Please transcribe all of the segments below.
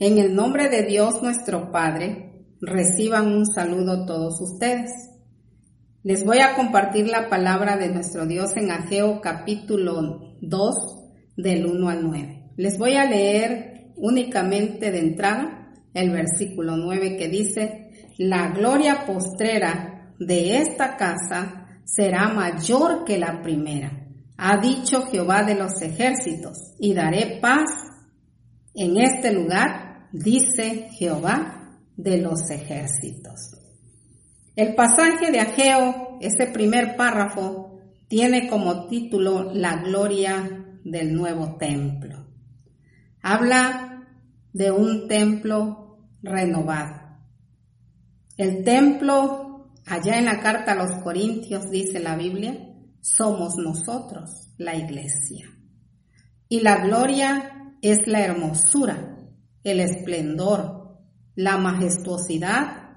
En el nombre de Dios nuestro Padre, reciban un saludo todos ustedes. Les voy a compartir la palabra de nuestro Dios en Ageo capítulo 2 del 1 al 9. Les voy a leer únicamente de entrada el versículo 9 que dice, la gloria postrera de esta casa será mayor que la primera, ha dicho Jehová de los ejércitos, y daré paz en este lugar dice Jehová de los ejércitos. El pasaje de Ageo, ese primer párrafo, tiene como título La gloria del nuevo templo. Habla de un templo renovado. El templo, allá en la carta a los Corintios dice la Biblia, somos nosotros, la iglesia. Y la gloria es la hermosura el esplendor, la majestuosidad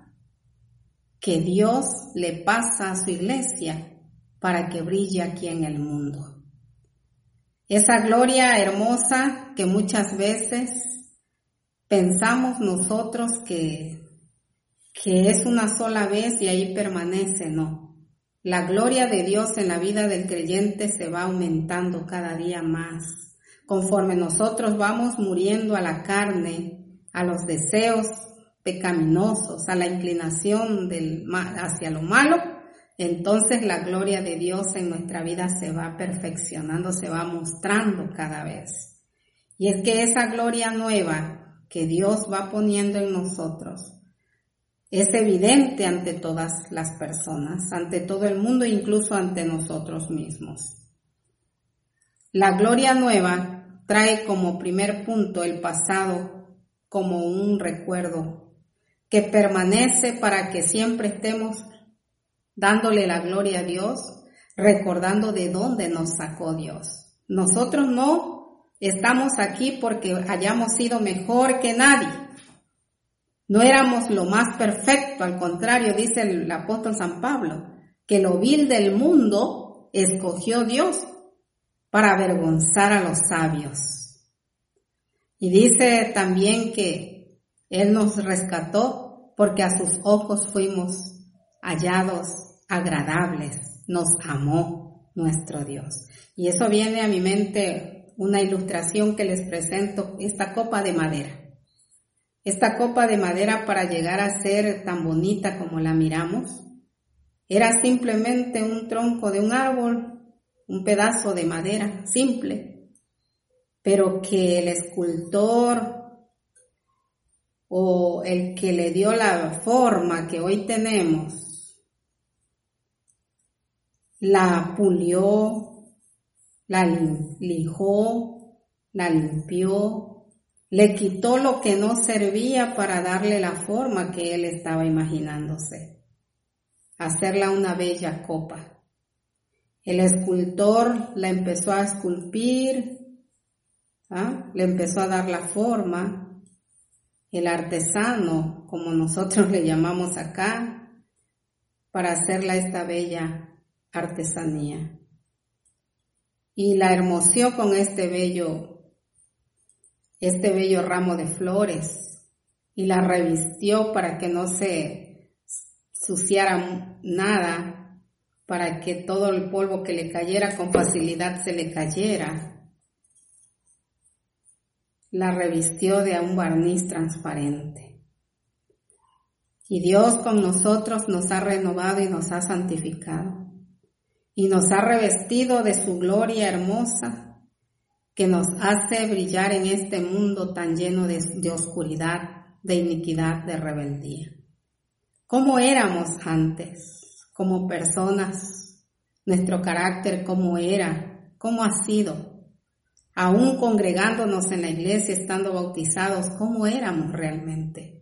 que Dios le pasa a su iglesia para que brille aquí en el mundo. Esa gloria hermosa que muchas veces pensamos nosotros que, que es una sola vez y ahí permanece, no. La gloria de Dios en la vida del creyente se va aumentando cada día más conforme nosotros vamos muriendo a la carne, a los deseos pecaminosos, a la inclinación hacia lo malo, entonces la gloria de Dios en nuestra vida se va perfeccionando, se va mostrando cada vez. Y es que esa gloria nueva que Dios va poniendo en nosotros es evidente ante todas las personas, ante todo el mundo, incluso ante nosotros mismos. La gloria nueva trae como primer punto el pasado como un recuerdo que permanece para que siempre estemos dándole la gloria a Dios, recordando de dónde nos sacó Dios. Nosotros no estamos aquí porque hayamos sido mejor que nadie. No éramos lo más perfecto, al contrario, dice el apóstol San Pablo, que lo vil del mundo escogió Dios para avergonzar a los sabios. Y dice también que Él nos rescató porque a sus ojos fuimos hallados agradables, nos amó nuestro Dios. Y eso viene a mi mente una ilustración que les presento, esta copa de madera. Esta copa de madera para llegar a ser tan bonita como la miramos, era simplemente un tronco de un árbol un pedazo de madera simple, pero que el escultor o el que le dio la forma que hoy tenemos, la pulió, la lijó, la limpió, le quitó lo que no servía para darle la forma que él estaba imaginándose, hacerla una bella copa. El escultor la empezó a esculpir, ¿ah? le empezó a dar la forma. El artesano, como nosotros le llamamos acá, para hacerla esta bella artesanía. Y la hermosió con este bello, este bello ramo de flores y la revistió para que no se suciara nada para que todo el polvo que le cayera con facilidad se le cayera. La revistió de un barniz transparente. Y Dios con nosotros nos ha renovado y nos ha santificado. Y nos ha revestido de su gloria hermosa que nos hace brillar en este mundo tan lleno de, oscuridad, de iniquidad, de rebeldía. ¿Cómo éramos antes? Como personas, nuestro carácter, cómo era, cómo ha sido, aún congregándonos en la iglesia, estando bautizados, cómo éramos realmente.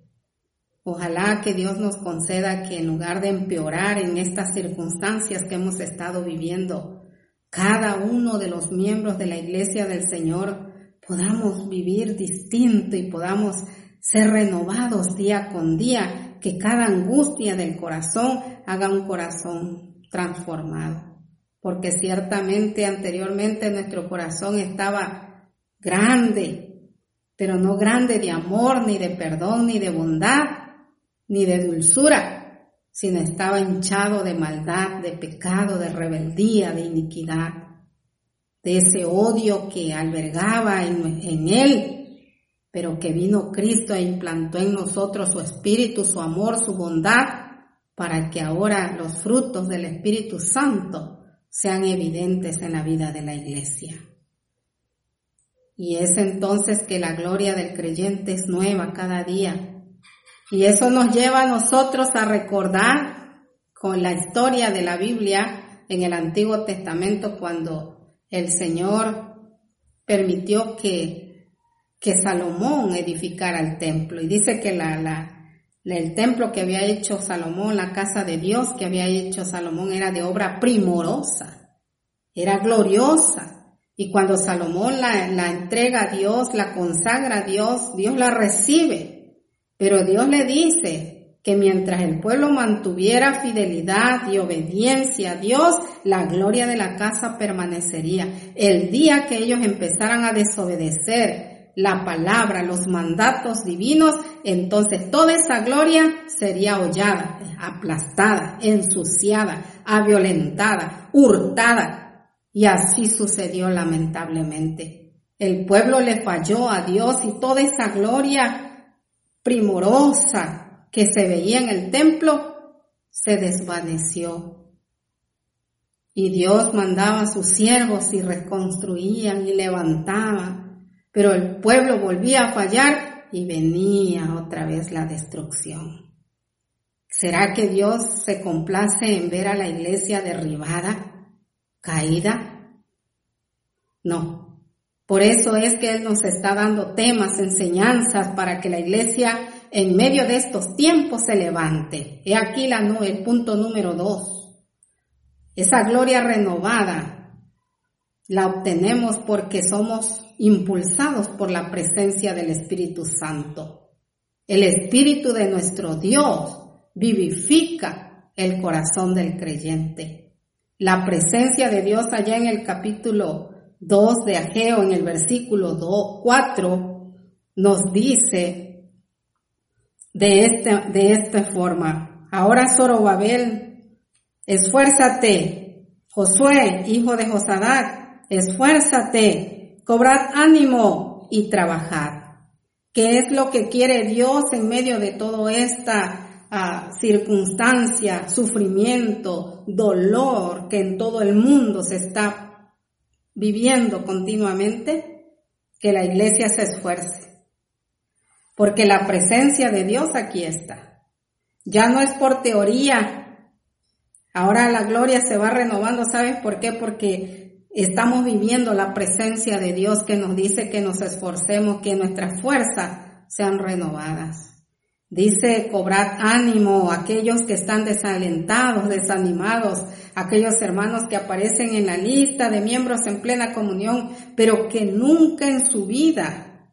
Ojalá que Dios nos conceda que en lugar de empeorar en estas circunstancias que hemos estado viviendo, cada uno de los miembros de la iglesia del Señor podamos vivir distinto y podamos ser renovados día con día que cada angustia del corazón haga un corazón transformado. Porque ciertamente anteriormente nuestro corazón estaba grande, pero no grande de amor, ni de perdón, ni de bondad, ni de dulzura, sino estaba hinchado de maldad, de pecado, de rebeldía, de iniquidad, de ese odio que albergaba en, en él, pero que vino Cristo e implantó en nosotros su espíritu, su amor, su bondad, para que ahora los frutos del Espíritu Santo sean evidentes en la vida de la iglesia. Y es entonces que la gloria del creyente es nueva cada día. Y eso nos lleva a nosotros a recordar con la historia de la Biblia en el Antiguo Testamento cuando el Señor permitió que, que Salomón edificara el templo. Y dice que la, la, el templo que había hecho Salomón, la casa de Dios que había hecho Salomón era de obra primorosa, era gloriosa. Y cuando Salomón la, entrega a Dios, la consagra a Dios, Dios la recibe. Pero Dios le dice que mientras el pueblo mantuviera fidelidad y obediencia a Dios, la gloria de la casa permanecería. El día que ellos empezaran a desobedecer la palabra, los mandatos divinos, entonces toda esa gloria sería hollada, aplastada, ensuciada, aviolentada, hurtada, y así sucedió lamentablemente. El pueblo le falló a Dios y toda esa gloria primorosa que se veía en el templo se desvaneció. Y Dios mandaba a sus siervos y reconstruían y levantaban, pero el pueblo volvía a fallar y venía otra vez la destrucción. ¿Será que Dios se complace en ver a la iglesia derribada? caída? No. Por eso es que Él nos está dando temas, enseñanzas para que la iglesia en medio de estos tiempos se levante. He aquí la, el punto número dos. Esa gloria renovada la obtenemos porque somos impulsados por la presencia del Espíritu Santo. El Espíritu de nuestro Dios vivifica el corazón del creyente. La presencia de Dios allá en el capítulo 2 de Ageo, en el versículo 2, 4, nos dice de, este, de esta forma, ahora Zorobabel, esfuérzate, Josué, hijo de Josadac, esfuérzate, cobrad ánimo y trabajad. ¿Qué es lo que quiere Dios en medio de toda esta circunstancia, sufrimiento, dolor que en todo el mundo se está viviendo continuamente, que la iglesia se esfuerce. Porque la presencia de Dios aquí está. Ya no es por teoría. Ahora la gloria se va renovando. ¿Sabes por qué? Porque estamos viviendo la presencia de Dios que nos dice que nos esforcemos, que nuestras fuerzas sean renovadas. Dice, cobrad ánimo aquellos que están desalentados, desanimados, aquellos hermanos que aparecen en la lista de miembros en plena comunión, pero que nunca en su vida,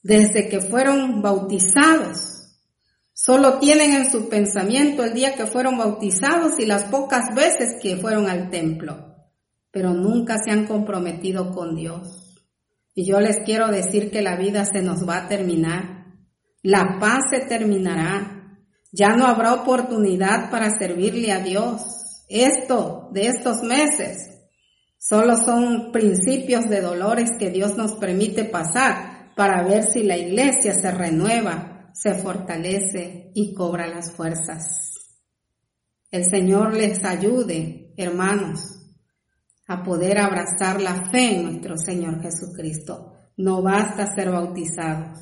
desde que fueron bautizados, solo tienen en su pensamiento el día que fueron bautizados y las pocas veces que fueron al templo, pero nunca se han comprometido con Dios. Y yo les quiero decir que la vida se nos va a terminar la paz se terminará. Ya no habrá oportunidad para servirle a Dios. Esto de estos meses solo son principios de dolores que Dios nos permite pasar para ver si la iglesia se renueva, se fortalece y cobra las fuerzas. El Señor les ayude, hermanos, a poder abrazar la fe en nuestro Señor Jesucristo. No basta ser bautizados.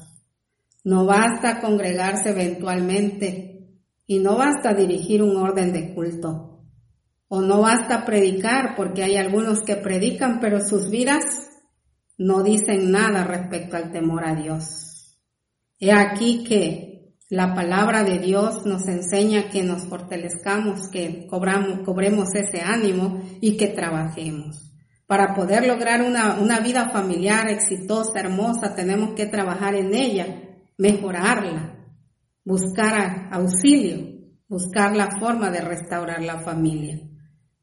No basta congregarse eventualmente y no basta dirigir un orden de culto. O no basta predicar porque hay algunos que predican pero sus vidas no dicen nada respecto al temor a Dios. He aquí que la palabra de Dios nos enseña que nos fortalezcamos, que cobremos ese ánimo y que trabajemos. Para poder lograr una vida familiar exitosa, hermosa, tenemos que trabajar en ella mejorarla, buscar auxilio, buscar la forma de restaurar la familia.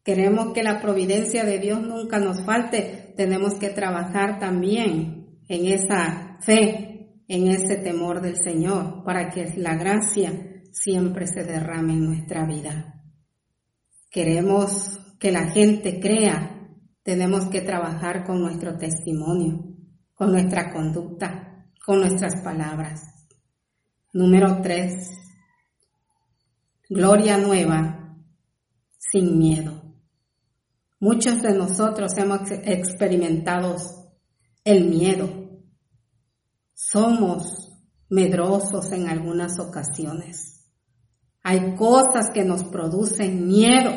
Queremos que la providencia de Dios nunca nos falte, tenemos que trabajar también en esa fe en ese temor del Señor para que la gracia siempre se derrame en nuestra vida. Queremos que la gente crea, tenemos que trabajar con nuestro testimonio, con nuestra conducta, con nuestras palabras. Número tres, gloria nueva, sin miedo. Muchos de nosotros hemos experimentado el miedo. Somos medrosos en algunas ocasiones. Hay cosas que nos producen miedo.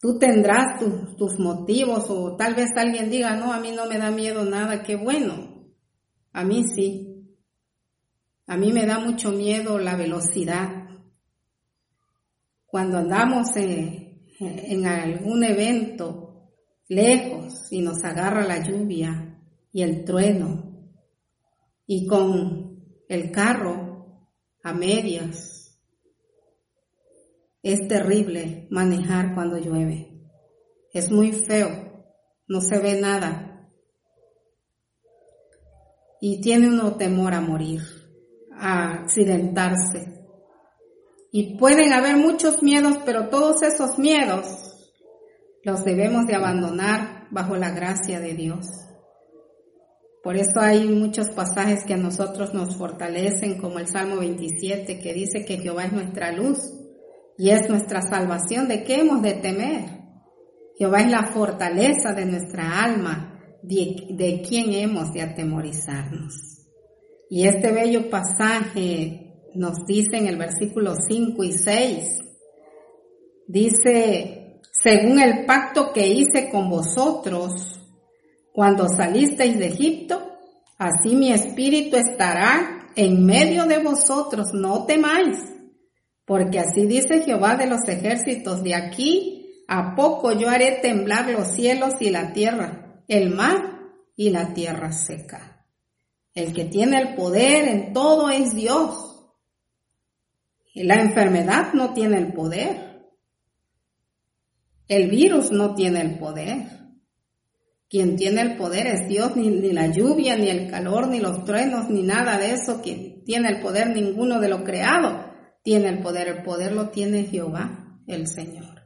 Tú tendrás tus motivos o tal vez alguien diga, no, a mí no me da miedo nada, qué bueno. A mí sí. A mí me da mucho miedo la velocidad. Cuando andamos en, en algún evento lejos y nos agarra la lluvia y el trueno y con el carro a medias. Es terrible manejar cuando llueve. Es muy feo, no se ve nada. Y tiene uno temor a morir, a accidentarse. Y pueden haber muchos miedos, pero todos esos miedos los debemos de abandonar bajo la gracia de Dios. Por eso hay muchos pasajes que a nosotros nos fortalecen, como el Salmo 27, que dice que Jehová es nuestra luz y es nuestra salvación. ¿De qué hemos de temer? Jehová es la fortaleza de nuestra alma, de, de quién hemos de atemorizarnos. Y este bello pasaje nos dice en el versículo 5 y 6, dice, según el pacto que hice con vosotros cuando salisteis de Egipto, así mi espíritu estará en medio de vosotros, no temáis, porque así dice Jehová de los ejércitos, de aquí a poco yo haré temblar los cielos y la tierra, el mar y la tierra seca. El que tiene el poder en todo es Dios. La enfermedad no tiene el poder. El virus no tiene el poder. Quien tiene el poder es Dios, ni, la lluvia, ni el calor, ni los truenos, ni nada de eso. Quien tiene el poder, ninguno de lo creado tiene el poder. El poder lo tiene Jehová, el Señor.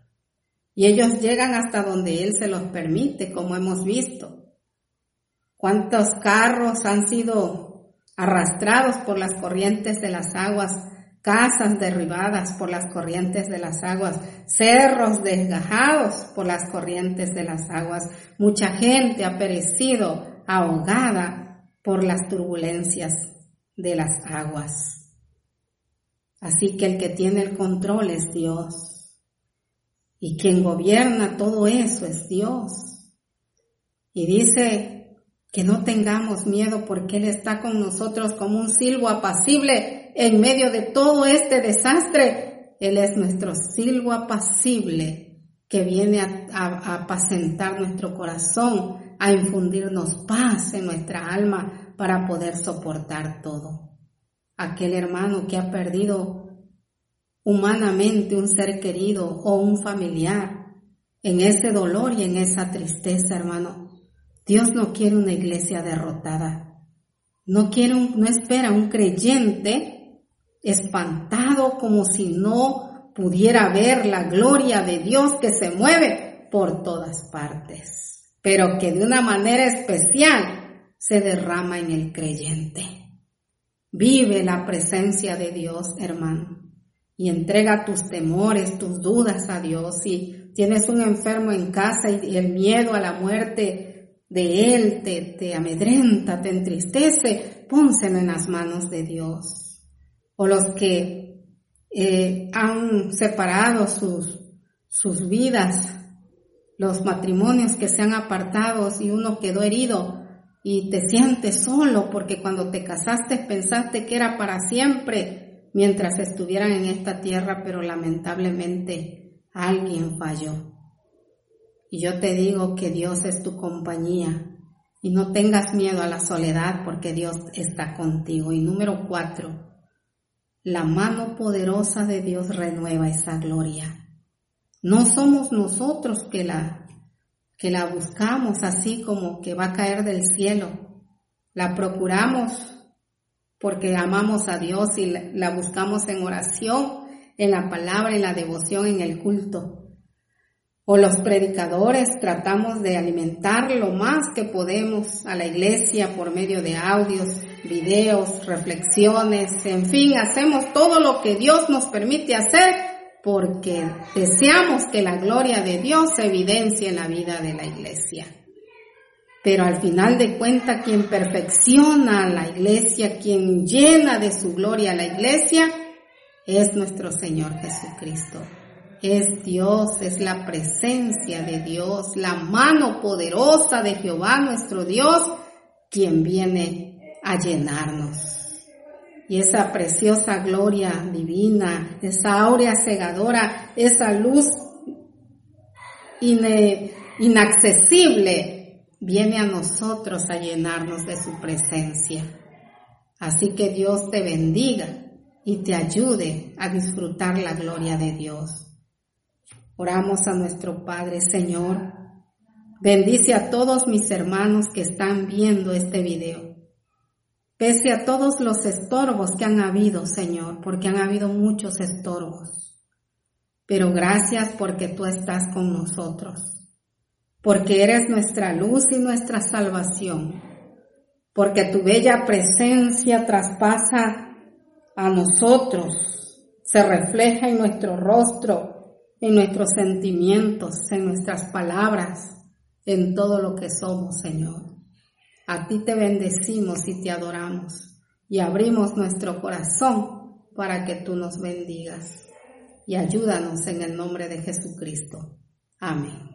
Y ellos llegan hasta donde Él se los permite, como hemos visto. ¿Cuántos carros han sido arrastrados por las corrientes de las aguas casas derribadas por las corrientes de las aguas, cerros desgajados por las corrientes de las aguas. Mucha gente ha perecido ahogada por las turbulencias de las aguas. Así que el que tiene el control es Dios. Y quien gobierna todo eso es Dios. Y dice que no tengamos miedo porque Él está con nosotros como un silbo apacible en medio de todo este desastre, Él es nuestro silbo apacible que viene a, apacentar nuestro corazón, a infundirnos paz en nuestra alma para poder soportar todo. Aquel hermano que ha perdido humanamente un ser querido o un familiar, en ese dolor y en esa tristeza, hermano, Dios no quiere una iglesia derrotada. No quiere no espera un creyente espantado como si no pudiera ver la gloria de Dios que se mueve por todas partes, pero que de una manera especial se derrama en el creyente. Vive la presencia de Dios, hermano, y entrega tus temores, tus dudas a Dios. Si tienes un enfermo en casa y el miedo a la muerte de él te, te amedrenta, te entristece, pónselo en las manos de Dios o los que eh, han separado sus, sus vidas, los matrimonios que se han apartado y uno quedó herido y te sientes solo porque cuando te casaste pensaste que era para siempre mientras estuvieran en esta tierra, pero lamentablemente alguien falló. Y yo te digo que Dios es tu compañía y no tengas miedo a la soledad porque Dios está contigo. Y número cuatro, la mano poderosa de Dios renueva esa gloria. No somos nosotros que la, que la buscamos así como que va a caer del cielo. la procuramos porque amamos a Dios y la buscamos en oración, en la palabra, en la devoción, en el culto. O los predicadores tratamos de alimentar lo más que podemos a la iglesia por medio de audios, videos, reflexiones, en fin, hacemos todo lo que Dios nos permite hacer porque deseamos que la gloria de Dios se evidencie en la vida de la iglesia. Pero al final de cuentas, quien perfecciona a la iglesia, quien llena de su gloria a la iglesia, es nuestro Señor Jesucristo. Es Dios, es la presencia de Dios, la mano poderosa de Jehová nuestro Dios, quien viene a llenarnos. Y esa preciosa gloria divina, esa áurea cegadora, esa luz inaccesible viene a nosotros a llenarnos de su presencia. Así que Dios te bendiga y te ayude a disfrutar la gloria de Dios. Oramos a nuestro Padre, Señor. Bendice a todos mis hermanos que están viendo este video. Pese a todos los estorbos que han habido, Señor, porque han habido muchos estorbos. Pero gracias porque tú estás con nosotros porque eres nuestra luz y nuestra salvación, porque tu bella presencia traspasa a nosotros, se refleja en nuestro rostro, en nuestros sentimientos, en nuestras palabras, en todo lo que somos, Señor. A ti te bendecimos y te adoramos y abrimos nuestro corazón para que tú nos bendigas y ayúdanos en el nombre de Jesucristo. Amén.